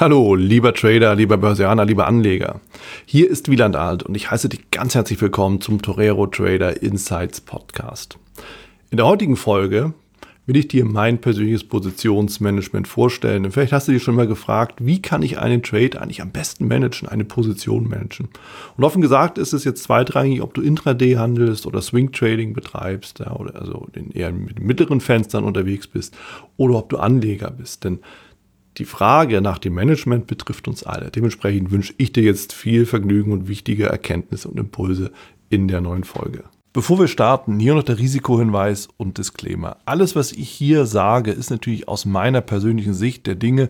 Hallo, lieber Trader, lieber Börsianer, lieber Anleger. Hier ist Wieland Alt und ich heiße dich ganz herzlich willkommen zum Torero Trader Insights Podcast. In der heutigen Folge will ich dir mein persönliches Positionsmanagement vorstellen. Und vielleicht hast du dich schon mal gefragt, wie kann ich einen Trade eigentlich am besten managen, eine Position managen? Und offen gesagt ist es jetzt zweitrangig, ob du Intraday handelst oder Swing Trading betreibst, ja, oder also eher mit mittleren Fenstern unterwegs bist, oder ob du Anleger bist. Denn die Frage nach dem Management betrifft uns alle. Dementsprechend wünsche ich dir jetzt viel Vergnügen und wichtige Erkenntnisse und Impulse in der neuen Folge. Bevor wir starten, hier noch der Risikohinweis und Disclaimer. Alles, was ich hier sage, ist natürlich aus meiner persönlichen Sicht der Dinge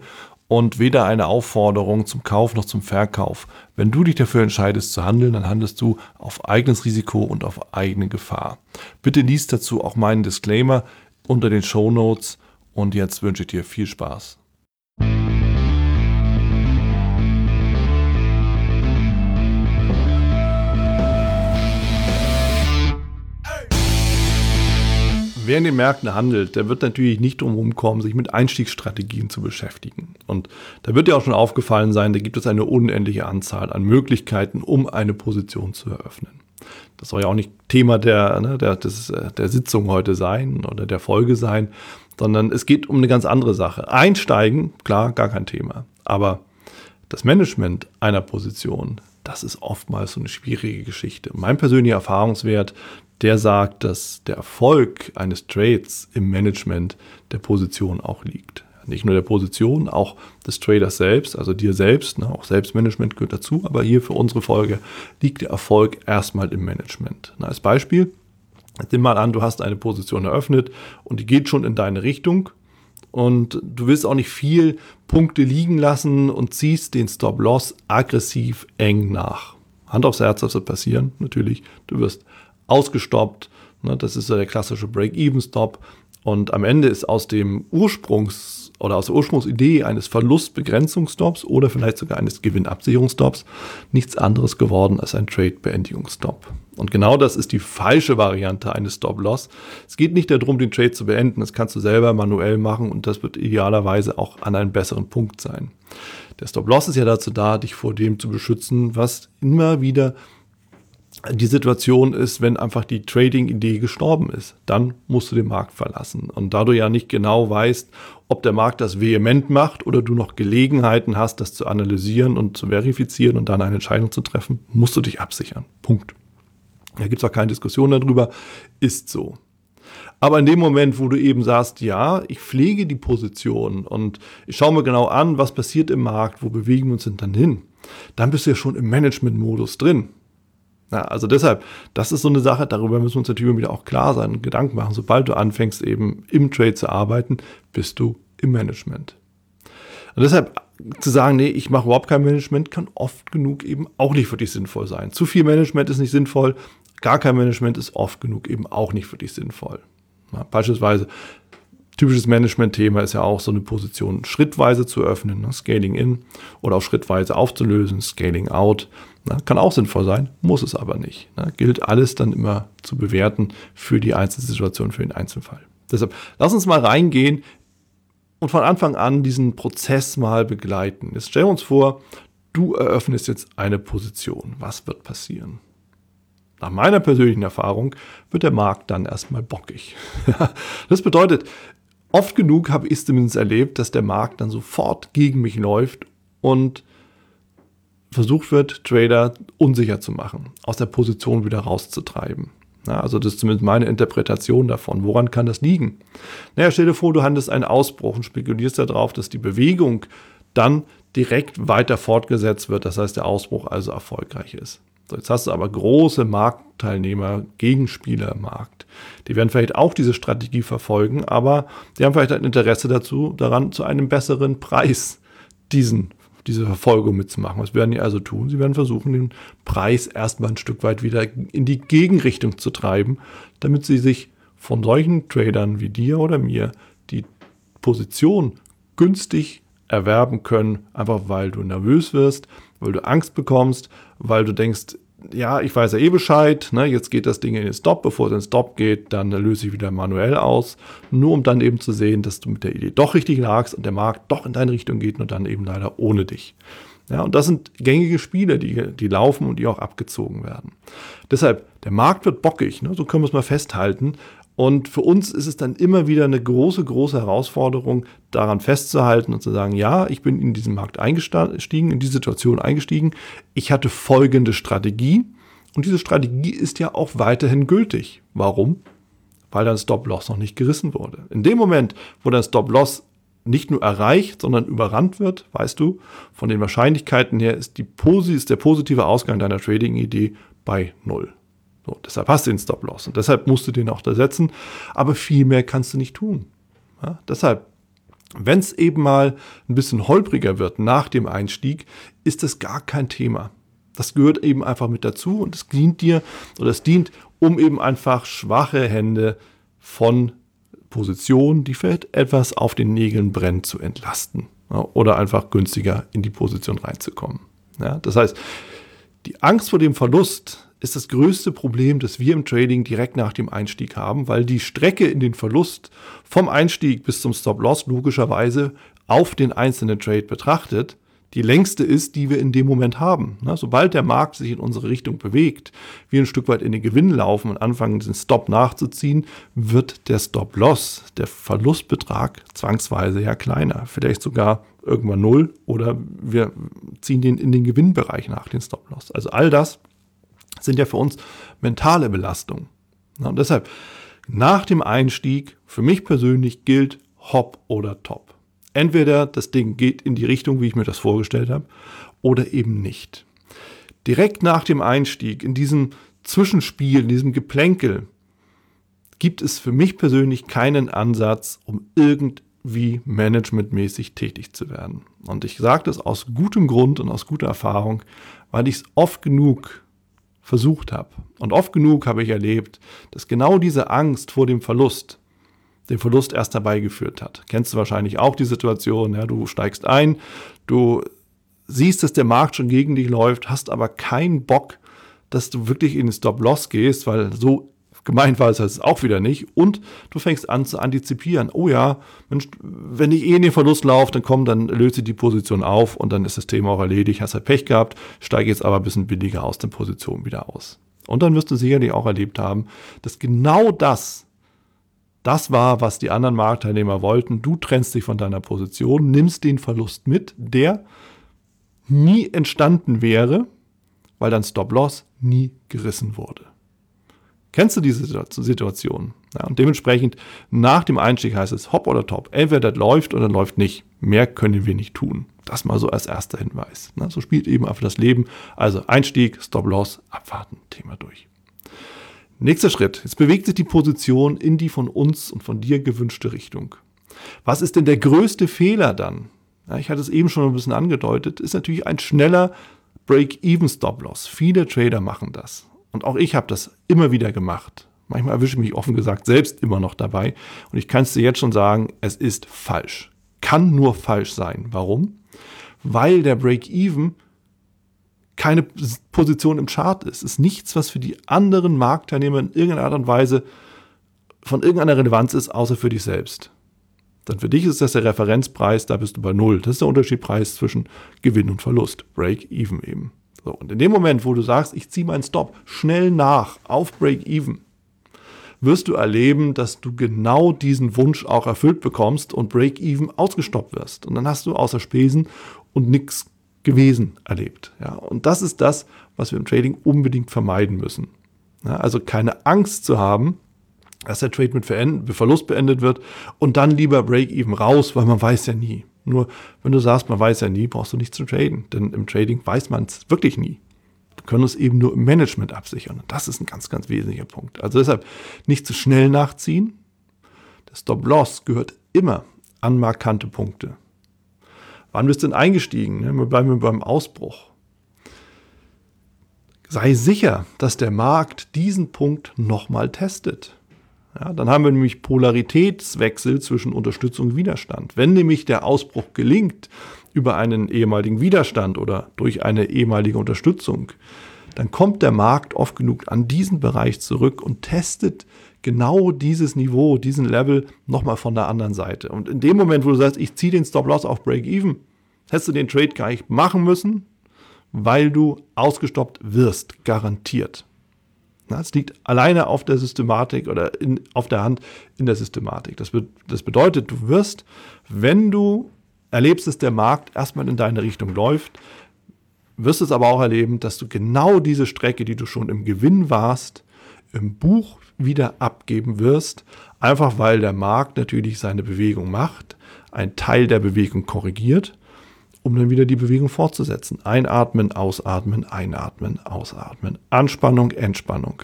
und weder eine Aufforderung zum Kauf noch zum Verkauf. Wenn du dich dafür entscheidest zu handeln, dann handelst du auf eigenes Risiko und auf eigene Gefahr. Bitte liest dazu auch meinen Disclaimer unter den Show Notes und jetzt wünsche ich dir viel Spaß. Wer in den Märkten handelt, der wird natürlich nicht drum kommen, sich mit Einstiegsstrategien zu beschäftigen. Und da wird dir auch schon aufgefallen sein, da gibt es eine unendliche Anzahl an Möglichkeiten, um eine Position zu eröffnen. Das soll ja auch nicht Thema der, ne, der, des, der Sitzung heute sein oder der Folge sein, sondern es geht um eine ganz andere Sache. Einsteigen, klar, gar kein Thema. Aber das Management einer Position, das ist oftmals so eine schwierige Geschichte. Mein persönlicher Erfahrungswert, der sagt, dass der Erfolg eines Trades im Management der Position auch liegt. Nicht nur der Position, auch des Traders selbst, also dir selbst, ne, auch Selbstmanagement gehört dazu, aber hier für unsere Folge liegt der Erfolg erstmal im Management. Na, als Beispiel, nimm mal an, du hast eine Position eröffnet und die geht schon in deine Richtung und du willst auch nicht viel Punkte liegen lassen und ziehst den Stop-Loss aggressiv eng nach. Hand aufs Herz, was wird passieren? Natürlich, du wirst ausgestoppt. Ne, das ist ja der klassische Break-Even-Stop. Und am Ende ist aus dem Ursprungs- oder aus der Ursprungsidee eines Verlustbegrenzungsstops oder vielleicht sogar eines Gewinnabsicherungsstops nichts anderes geworden als ein Trade-Beendigungsstop. Und genau das ist die falsche Variante eines Stop-Loss. Es geht nicht darum, den Trade zu beenden. Das kannst du selber manuell machen und das wird idealerweise auch an einem besseren Punkt sein. Der Stop-Loss ist ja dazu da, dich vor dem zu beschützen, was immer wieder die Situation ist, wenn einfach die Trading-Idee gestorben ist, dann musst du den Markt verlassen. Und da du ja nicht genau weißt, ob der Markt das vehement macht oder du noch Gelegenheiten hast, das zu analysieren und zu verifizieren und dann eine Entscheidung zu treffen, musst du dich absichern. Punkt. Da gibt es auch keine Diskussion darüber, ist so. Aber in dem Moment, wo du eben sagst, ja, ich pflege die Position und ich schaue mir genau an, was passiert im Markt, wo bewegen wir uns denn dann hin, dann bist du ja schon im Management-Modus drin. Ja, also deshalb, das ist so eine Sache, darüber müssen wir uns natürlich wieder auch klar sein und Gedanken machen. Sobald du anfängst, eben im Trade zu arbeiten, bist du im Management. Und deshalb zu sagen, nee, ich mache überhaupt kein Management, kann oft genug eben auch nicht für dich sinnvoll sein. Zu viel Management ist nicht sinnvoll, gar kein Management ist oft genug eben auch nicht für dich sinnvoll. Ja, beispielsweise typisches Management-Thema ist ja auch so eine Position schrittweise zu öffnen, ne? Scaling in oder auch schrittweise aufzulösen, Scaling out. Ne? Kann auch sinnvoll sein, muss es aber nicht. Ne? Gilt alles dann immer zu bewerten für die Einzelsituation, für den Einzelfall. Deshalb lass uns mal reingehen und von Anfang an diesen Prozess mal begleiten. Jetzt stellen wir uns vor, du eröffnest jetzt eine Position. Was wird passieren? Nach meiner persönlichen Erfahrung wird der Markt dann erstmal bockig. das bedeutet, oft genug habe ich es zumindest erlebt, dass der Markt dann sofort gegen mich läuft und versucht wird, Trader unsicher zu machen, aus der Position wieder rauszutreiben. Ja, also das ist zumindest meine Interpretation davon. Woran kann das liegen? Naja, stell dir vor, du handelst einen Ausbruch und spekulierst darauf, dass die Bewegung dann direkt weiter fortgesetzt wird. Das heißt, der Ausbruch also erfolgreich ist. So, jetzt hast du aber große Marktteilnehmer, Gegenspieler im Markt. Die werden vielleicht auch diese Strategie verfolgen, aber die haben vielleicht ein Interesse dazu, daran, zu einem besseren Preis diesen, diese Verfolgung mitzumachen. Was werden die also tun? Sie werden versuchen, den Preis erstmal ein Stück weit wieder in die Gegenrichtung zu treiben, damit sie sich von solchen Tradern wie dir oder mir die Position günstig erwerben können, einfach weil du nervös wirst, weil du Angst bekommst, weil du denkst, ja, ich weiß ja eh Bescheid, ne, jetzt geht das Ding in den Stop, bevor es in den Stop geht, dann löse ich wieder manuell aus, nur um dann eben zu sehen, dass du mit der Idee doch richtig lagst und der Markt doch in deine Richtung geht und dann eben leider ohne dich. Ja, und das sind gängige Spiele, die, die laufen und die auch abgezogen werden. Deshalb, der Markt wird bockig, ne, so können wir es mal festhalten. Und für uns ist es dann immer wieder eine große, große Herausforderung, daran festzuhalten und zu sagen, ja, ich bin in diesen Markt eingestiegen, in die Situation eingestiegen. Ich hatte folgende Strategie und diese Strategie ist ja auch weiterhin gültig. Warum? Weil dein Stop-Loss noch nicht gerissen wurde. In dem Moment, wo dein Stop-Loss nicht nur erreicht, sondern überrannt wird, weißt du, von den Wahrscheinlichkeiten her ist, die, ist der positive Ausgang deiner Trading-Idee bei null. So, deshalb hast du den Stop-Loss und deshalb musst du den auch da setzen. Aber viel mehr kannst du nicht tun. Ja, deshalb, wenn es eben mal ein bisschen holpriger wird nach dem Einstieg, ist das gar kein Thema. Das gehört eben einfach mit dazu und es dient dir oder es dient, um eben einfach schwache Hände von Positionen, die vielleicht etwas auf den Nägeln brennen, zu entlasten ja, oder einfach günstiger in die Position reinzukommen. Ja, das heißt, die Angst vor dem Verlust ist das größte Problem, das wir im Trading direkt nach dem Einstieg haben, weil die Strecke in den Verlust vom Einstieg bis zum Stop-Loss logischerweise auf den einzelnen Trade betrachtet die längste ist, die wir in dem Moment haben. sobald der Markt sich in unsere Richtung bewegt, wir ein Stück weit in den Gewinn laufen und anfangen, den Stop nachzuziehen, wird der Stop-Loss, der Verlustbetrag zwangsweise ja kleiner. Vielleicht sogar irgendwann null oder wir ziehen den in den Gewinnbereich nach, den Stop-Loss. Also all das sind ja für uns mentale Belastungen. Und deshalb, nach dem Einstieg, für mich persönlich gilt Hop oder Top. Entweder das Ding geht in die Richtung, wie ich mir das vorgestellt habe, oder eben nicht. Direkt nach dem Einstieg, in diesem Zwischenspiel, in diesem Geplänkel, gibt es für mich persönlich keinen Ansatz, um irgendwie managementmäßig tätig zu werden. Und ich sage das aus gutem Grund und aus guter Erfahrung, weil ich es oft genug versucht habe. Und oft genug habe ich erlebt, dass genau diese Angst vor dem Verlust den Verlust erst herbeigeführt hat. Kennst du wahrscheinlich auch die Situation, ja, du steigst ein, du siehst, dass der Markt schon gegen dich läuft, hast aber keinen Bock, dass du wirklich in den Stop-Loss gehst, weil so gemeint war es halt auch wieder nicht. Und du fängst an zu antizipieren. Oh ja, Mensch, wenn ich eh in den Verlust laufe, dann komm, dann löse ich die Position auf und dann ist das Thema auch erledigt. Hast halt Pech gehabt, steige jetzt aber ein bisschen billiger aus der Position wieder aus. Und dann wirst du sicherlich auch erlebt haben, dass genau das, das war, was die anderen Marktteilnehmer wollten. Du trennst dich von deiner Position, nimmst den Verlust mit, der nie entstanden wäre, weil dein Stop-Loss nie gerissen wurde. Kennst du diese Situation? Ja, und dementsprechend nach dem Einstieg heißt es Hop oder Top. Entweder das läuft oder läuft nicht. Mehr können wir nicht tun. Das mal so als erster Hinweis. Na, so spielt eben einfach das Leben. Also Einstieg, Stop-Loss, abwarten, Thema durch. Nächster Schritt. Jetzt bewegt sich die Position in die von uns und von dir gewünschte Richtung. Was ist denn der größte Fehler dann? Ja, ich hatte es eben schon ein bisschen angedeutet, ist natürlich ein schneller Break-Even-Stop-Loss. Viele Trader machen das. Und auch ich habe das immer wieder gemacht. Manchmal erwische ich mich offen gesagt selbst immer noch dabei. Und ich kann es dir jetzt schon sagen, es ist falsch. Kann nur falsch sein. Warum? Weil der Break-Even keine Position im Chart ist. Ist nichts, was für die anderen Marktteilnehmer in irgendeiner Art und Weise von irgendeiner Relevanz ist, außer für dich selbst. Dann für dich ist das der Referenzpreis, da bist du bei Null. Das ist der Unterschiedpreis zwischen Gewinn und Verlust. Break-Even eben. So, und in dem Moment, wo du sagst, ich ziehe meinen Stop schnell nach auf Break-Even, wirst du erleben, dass du genau diesen Wunsch auch erfüllt bekommst und Break-Even ausgestoppt wirst. Und dann hast du außer Spesen und nichts gewesen erlebt. Ja, und das ist das, was wir im Trading unbedingt vermeiden müssen. Ja, also keine Angst zu haben, dass der Trade mit Verlust beendet wird und dann lieber Break-Even raus, weil man weiß ja nie. Nur wenn du sagst, man weiß ja nie, brauchst du nicht zu traden. Denn im Trading weiß man es wirklich nie. Wir können es eben nur im Management absichern. Und das ist ein ganz, ganz wesentlicher Punkt. Also deshalb nicht zu schnell nachziehen. Der Stop-Loss gehört immer an markante Punkte. Wann bist du denn eingestiegen? Wir bleiben beim Ausbruch. Sei sicher, dass der Markt diesen Punkt nochmal testet. Ja, dann haben wir nämlich Polaritätswechsel zwischen Unterstützung und Widerstand. Wenn nämlich der Ausbruch gelingt über einen ehemaligen Widerstand oder durch eine ehemalige Unterstützung, dann kommt der Markt oft genug an diesen Bereich zurück und testet genau dieses Niveau, diesen Level nochmal von der anderen Seite. Und in dem Moment, wo du sagst, ich ziehe den Stop-Loss auf Break-Even, hättest du den Trade gar nicht machen müssen, weil du ausgestoppt wirst, garantiert. Es liegt alleine auf der Systematik oder in, auf der Hand in der Systematik. Das, be das bedeutet, du wirst, wenn du erlebst, dass der Markt erstmal in deine Richtung läuft, wirst es aber auch erleben, dass du genau diese Strecke, die du schon im Gewinn warst, im Buch wieder abgeben wirst, einfach weil der Markt natürlich seine Bewegung macht, ein Teil der Bewegung korrigiert um dann wieder die Bewegung fortzusetzen. Einatmen, ausatmen, einatmen, ausatmen. Anspannung, Entspannung.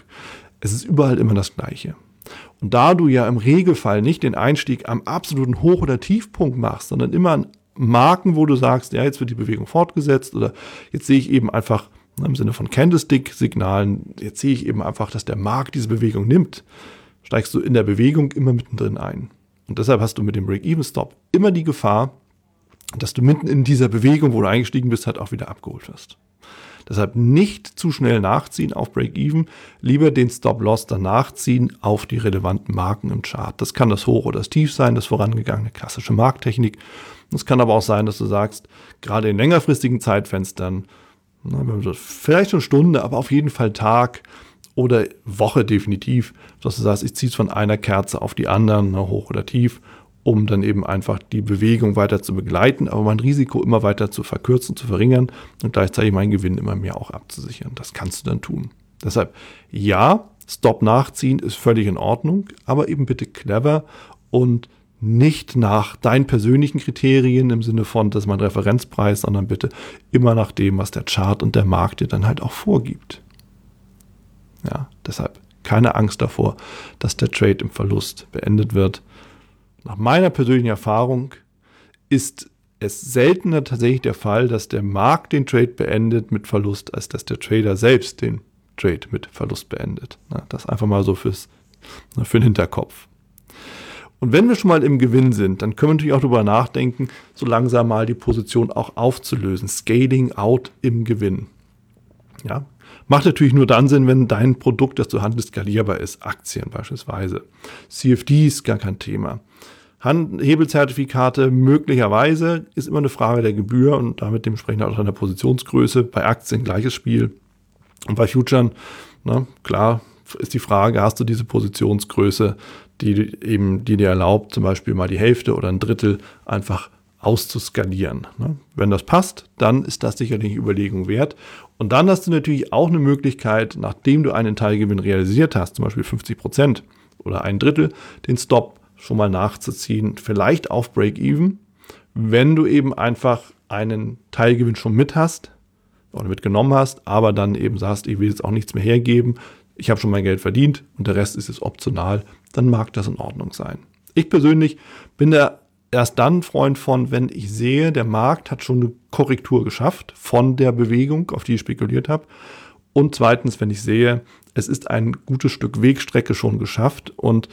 Es ist überall immer das Gleiche. Und da du ja im Regelfall nicht den Einstieg am absoluten Hoch- oder Tiefpunkt machst, sondern immer an Marken, wo du sagst, ja, jetzt wird die Bewegung fortgesetzt oder jetzt sehe ich eben einfach ne, im Sinne von Candlestick-Signalen, jetzt sehe ich eben einfach, dass der Markt diese Bewegung nimmt, steigst du in der Bewegung immer mittendrin ein. Und deshalb hast du mit dem Break-Even-Stop immer die Gefahr, dass du mitten in dieser Bewegung, wo du eingestiegen bist, halt auch wieder abgeholt wirst. Deshalb nicht zu schnell nachziehen auf Break-Even, lieber den Stop-Loss danach ziehen auf die relevanten Marken im Chart. Das kann das Hoch oder das Tief sein, das vorangegangene klassische Markttechnik. Es kann aber auch sein, dass du sagst, gerade in längerfristigen Zeitfenstern, vielleicht schon Stunde, aber auf jeden Fall Tag oder Woche definitiv, dass du sagst, ich ziehe es von einer Kerze auf die anderen, hoch oder tief um dann eben einfach die Bewegung weiter zu begleiten, aber mein Risiko immer weiter zu verkürzen, zu verringern und gleichzeitig meinen Gewinn immer mehr auch abzusichern. Das kannst du dann tun. Deshalb, ja, Stop nachziehen ist völlig in Ordnung, aber eben bitte clever und nicht nach deinen persönlichen Kriterien im Sinne von, das ist mein Referenzpreis, sondern bitte immer nach dem, was der Chart und der Markt dir dann halt auch vorgibt. Ja, deshalb keine Angst davor, dass der Trade im Verlust beendet wird nach meiner persönlichen Erfahrung ist es seltener tatsächlich der Fall, dass der Markt den Trade beendet mit Verlust, als dass der Trader selbst den Trade mit Verlust beendet. Das einfach mal so fürs, für den Hinterkopf. Und wenn wir schon mal im Gewinn sind, dann können wir natürlich auch darüber nachdenken, so langsam mal die Position auch aufzulösen. Scaling out im Gewinn. Ja, macht natürlich nur dann Sinn, wenn dein Produkt, das du handelst, skalierbar ist. Aktien beispielsweise. CFD ist gar kein Thema. Hebelzertifikate möglicherweise ist immer eine Frage der Gebühr und damit dementsprechend auch einer Positionsgröße. Bei Aktien gleiches Spiel. Und bei Futuren, na, klar, ist die Frage, hast du diese Positionsgröße, die eben, die dir erlaubt, zum Beispiel mal die Hälfte oder ein Drittel einfach auszuskalieren. Ne? Wenn das passt, dann ist das sicherlich Überlegung wert. Und dann hast du natürlich auch eine Möglichkeit, nachdem du einen Teilgewinn realisiert hast, zum Beispiel 50 Prozent oder ein Drittel, den Stop schon mal nachzuziehen, vielleicht auf Break-Even, wenn du eben einfach einen Teilgewinn schon mit hast oder mitgenommen hast, aber dann eben sagst, ich will jetzt auch nichts mehr hergeben, ich habe schon mein Geld verdient und der Rest ist jetzt optional, dann mag das in Ordnung sein. Ich persönlich bin da erst dann Freund von, wenn ich sehe, der Markt hat schon eine Korrektur geschafft von der Bewegung, auf die ich spekuliert habe. Und zweitens, wenn ich sehe, es ist ein gutes Stück Wegstrecke schon geschafft und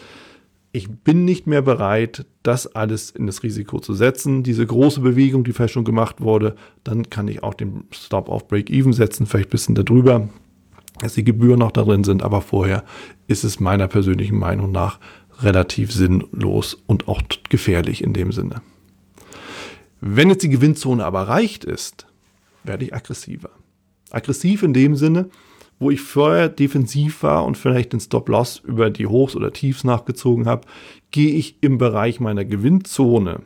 ich bin nicht mehr bereit, das alles in das Risiko zu setzen. Diese große Bewegung, die vielleicht schon gemacht wurde, dann kann ich auch den Stop auf Break-Even setzen, vielleicht ein bisschen darüber, dass die Gebühren noch da drin sind. Aber vorher ist es meiner persönlichen Meinung nach relativ sinnlos und auch gefährlich in dem Sinne. Wenn jetzt die Gewinnzone aber erreicht ist, werde ich aggressiver. Aggressiv in dem Sinne, wo ich vorher defensiv war und vielleicht den Stop-Loss über die Hochs oder Tiefs nachgezogen habe, gehe ich im Bereich meiner Gewinnzone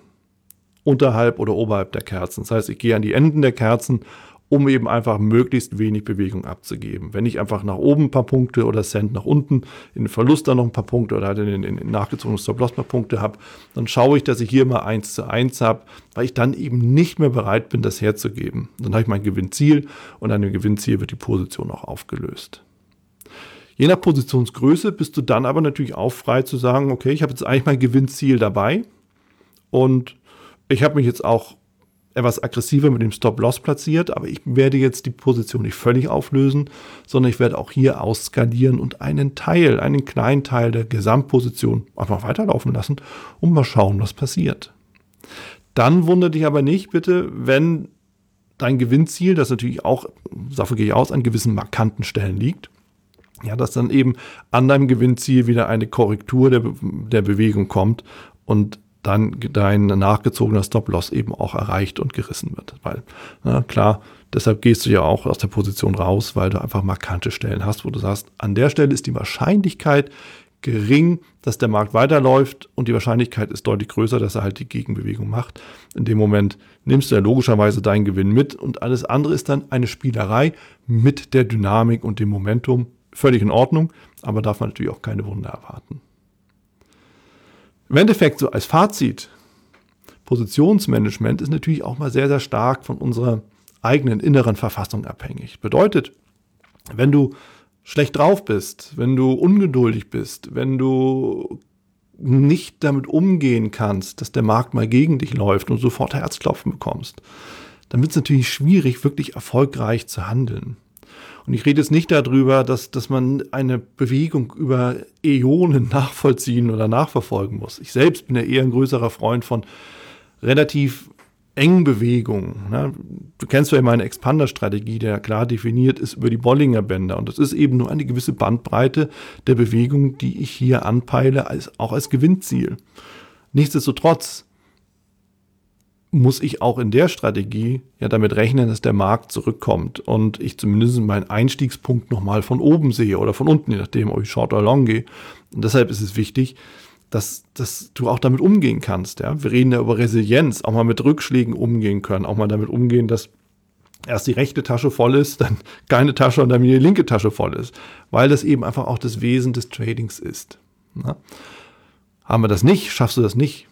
unterhalb oder oberhalb der Kerzen. Das heißt, ich gehe an die Enden der Kerzen um eben einfach möglichst wenig Bewegung abzugeben. Wenn ich einfach nach oben ein paar Punkte oder Cent nach unten, in den Verlust dann noch ein paar Punkte oder halt in den, nachgezogenen Stop-Loss ein paar Punkte habe, dann schaue ich, dass ich hier mal 1 zu 1 habe, weil ich dann eben nicht mehr bereit bin, das herzugeben. Dann habe ich mein Gewinnziel und an dem Gewinnziel wird die Position auch aufgelöst. Je nach Positionsgröße bist du dann aber natürlich auch frei zu sagen, okay, ich habe jetzt eigentlich mein Gewinnziel dabei und ich habe mich jetzt auch etwas aggressiver mit dem Stop-Loss platziert, aber ich werde jetzt die Position nicht völlig auflösen, sondern ich werde auch hier ausskalieren und einen Teil, einen kleinen Teil der Gesamtposition einfach weiterlaufen lassen und mal schauen, was passiert. Dann wundert dich aber nicht bitte, wenn dein Gewinnziel, das natürlich auch, davon gehe ich aus, an gewissen markanten Stellen liegt, ja, dass dann eben an deinem Gewinnziel wieder eine Korrektur der, der Bewegung kommt und dann dein nachgezogener Stop-Loss eben auch erreicht und gerissen wird. Weil, na klar, deshalb gehst du ja auch aus der Position raus, weil du einfach markante Stellen hast, wo du sagst, an der Stelle ist die Wahrscheinlichkeit gering, dass der Markt weiterläuft und die Wahrscheinlichkeit ist deutlich größer, dass er halt die Gegenbewegung macht. In dem Moment nimmst du ja logischerweise deinen Gewinn mit und alles andere ist dann eine Spielerei mit der Dynamik und dem Momentum. Völlig in Ordnung, aber darf man natürlich auch keine Wunder erwarten. Im Endeffekt so als Fazit, Positionsmanagement ist natürlich auch mal sehr, sehr stark von unserer eigenen inneren Verfassung abhängig. Bedeutet, wenn du schlecht drauf bist, wenn du ungeduldig bist, wenn du nicht damit umgehen kannst, dass der Markt mal gegen dich läuft und sofort Herzklopfen bekommst, dann wird es natürlich schwierig, wirklich erfolgreich zu handeln. Und ich rede jetzt nicht darüber, dass, dass man eine Bewegung über Äonen nachvollziehen oder nachverfolgen muss. Ich selbst bin ja eher ein größerer Freund von relativ engen Bewegungen. Ne? Du kennst ja meine Expander-Strategie, der klar definiert ist über die Bollinger Bänder. Und das ist eben nur eine gewisse Bandbreite der Bewegung, die ich hier anpeile, als, auch als Gewinnziel. Nichtsdestotrotz muss ich auch in der Strategie ja damit rechnen, dass der Markt zurückkommt und ich zumindest meinen Einstiegspunkt nochmal von oben sehe oder von unten, je nachdem, ob ich short oder long gehe. Und deshalb ist es wichtig, dass, dass du auch damit umgehen kannst. Ja? Wir reden ja über Resilienz, auch mal mit Rückschlägen umgehen können, auch mal damit umgehen, dass erst die rechte Tasche voll ist, dann keine Tasche und dann die linke Tasche voll ist, weil das eben einfach auch das Wesen des Tradings ist. Na? Haben wir das nicht, schaffst du das nicht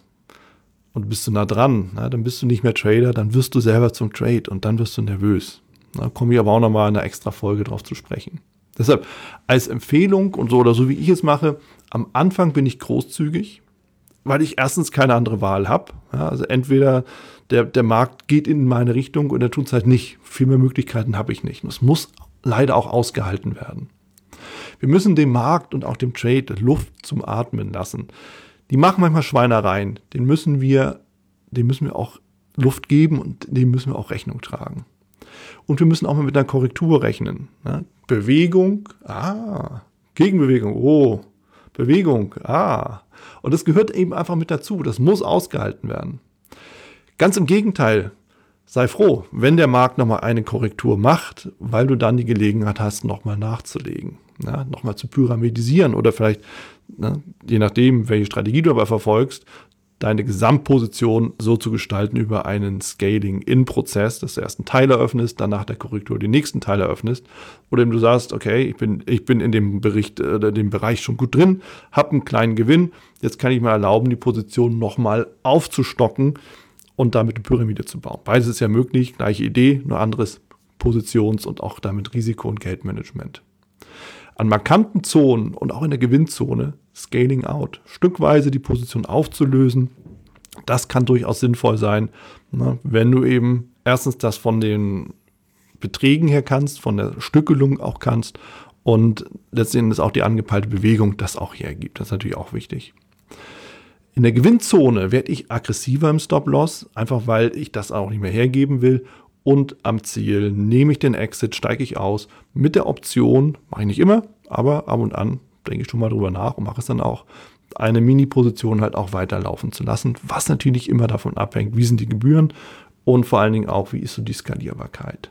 und bist du nah dran, na, dann bist du nicht mehr Trader, dann wirst du selber zum Trade und dann wirst du nervös. Da komme ich aber auch nochmal in einer extra Folge drauf zu sprechen. Deshalb als Empfehlung und so oder so wie ich es mache, am Anfang bin ich großzügig, weil ich erstens keine andere Wahl habe. Ja, also entweder der, der Markt geht in meine Richtung und er tut es halt nicht. Viel mehr Möglichkeiten habe ich nicht. Und es muss leider auch ausgehalten werden. Wir müssen dem Markt und auch dem Trade Luft zum Atmen lassen. Die machen manchmal Schweinereien. Den müssen wir, dem müssen wir auch Luft geben und dem müssen wir auch Rechnung tragen. Und wir müssen auch mal mit einer Korrektur rechnen. Ne? Bewegung, ah, Gegenbewegung, oh, Bewegung, ah. Und das gehört eben einfach mit dazu. Das muss ausgehalten werden. Ganz im Gegenteil, sei froh, wenn der Markt nochmal eine Korrektur macht, weil du dann die Gelegenheit hast, nochmal nachzulegen, ja, nochmal zu pyramidisieren oder vielleicht, ne, je nachdem, welche Strategie du aber verfolgst, deine Gesamtposition so zu gestalten über einen Scaling-In-Prozess, dass du erst einen Teil eröffnest, dann nach der Korrektur den nächsten Teil eröffnest. Oder du sagst, okay, ich bin, ich bin in dem Bericht, äh, dem Bereich schon gut drin, habe einen kleinen Gewinn, jetzt kann ich mir erlauben, die Position nochmal aufzustocken und damit eine Pyramide zu bauen. Beides ist ja möglich, gleiche Idee, nur anderes Positions- und auch damit Risiko- und Geldmanagement. An markanten Zonen und auch in der Gewinnzone Scaling out, stückweise die Position aufzulösen. Das kann durchaus sinnvoll sein, ne, wenn du eben erstens das von den Beträgen her kannst, von der Stückelung auch kannst und letztendlich auch die angepeilte Bewegung das auch hergibt. Das ist natürlich auch wichtig. In der Gewinnzone werde ich aggressiver im Stop-Loss, einfach weil ich das auch nicht mehr hergeben will. Und am Ziel nehme ich den Exit, steige ich aus mit der Option, mache ich nicht immer, aber ab und an denke ich schon mal drüber nach und mache es dann auch, eine Mini-Position halt auch weiterlaufen zu lassen, was natürlich immer davon abhängt, wie sind die Gebühren und vor allen Dingen auch, wie ist so die Skalierbarkeit.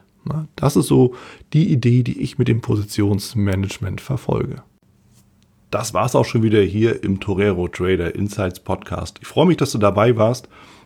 Das ist so die Idee, die ich mit dem Positionsmanagement verfolge. Das war es auch schon wieder hier im Torero Trader Insights Podcast. Ich freue mich, dass du dabei warst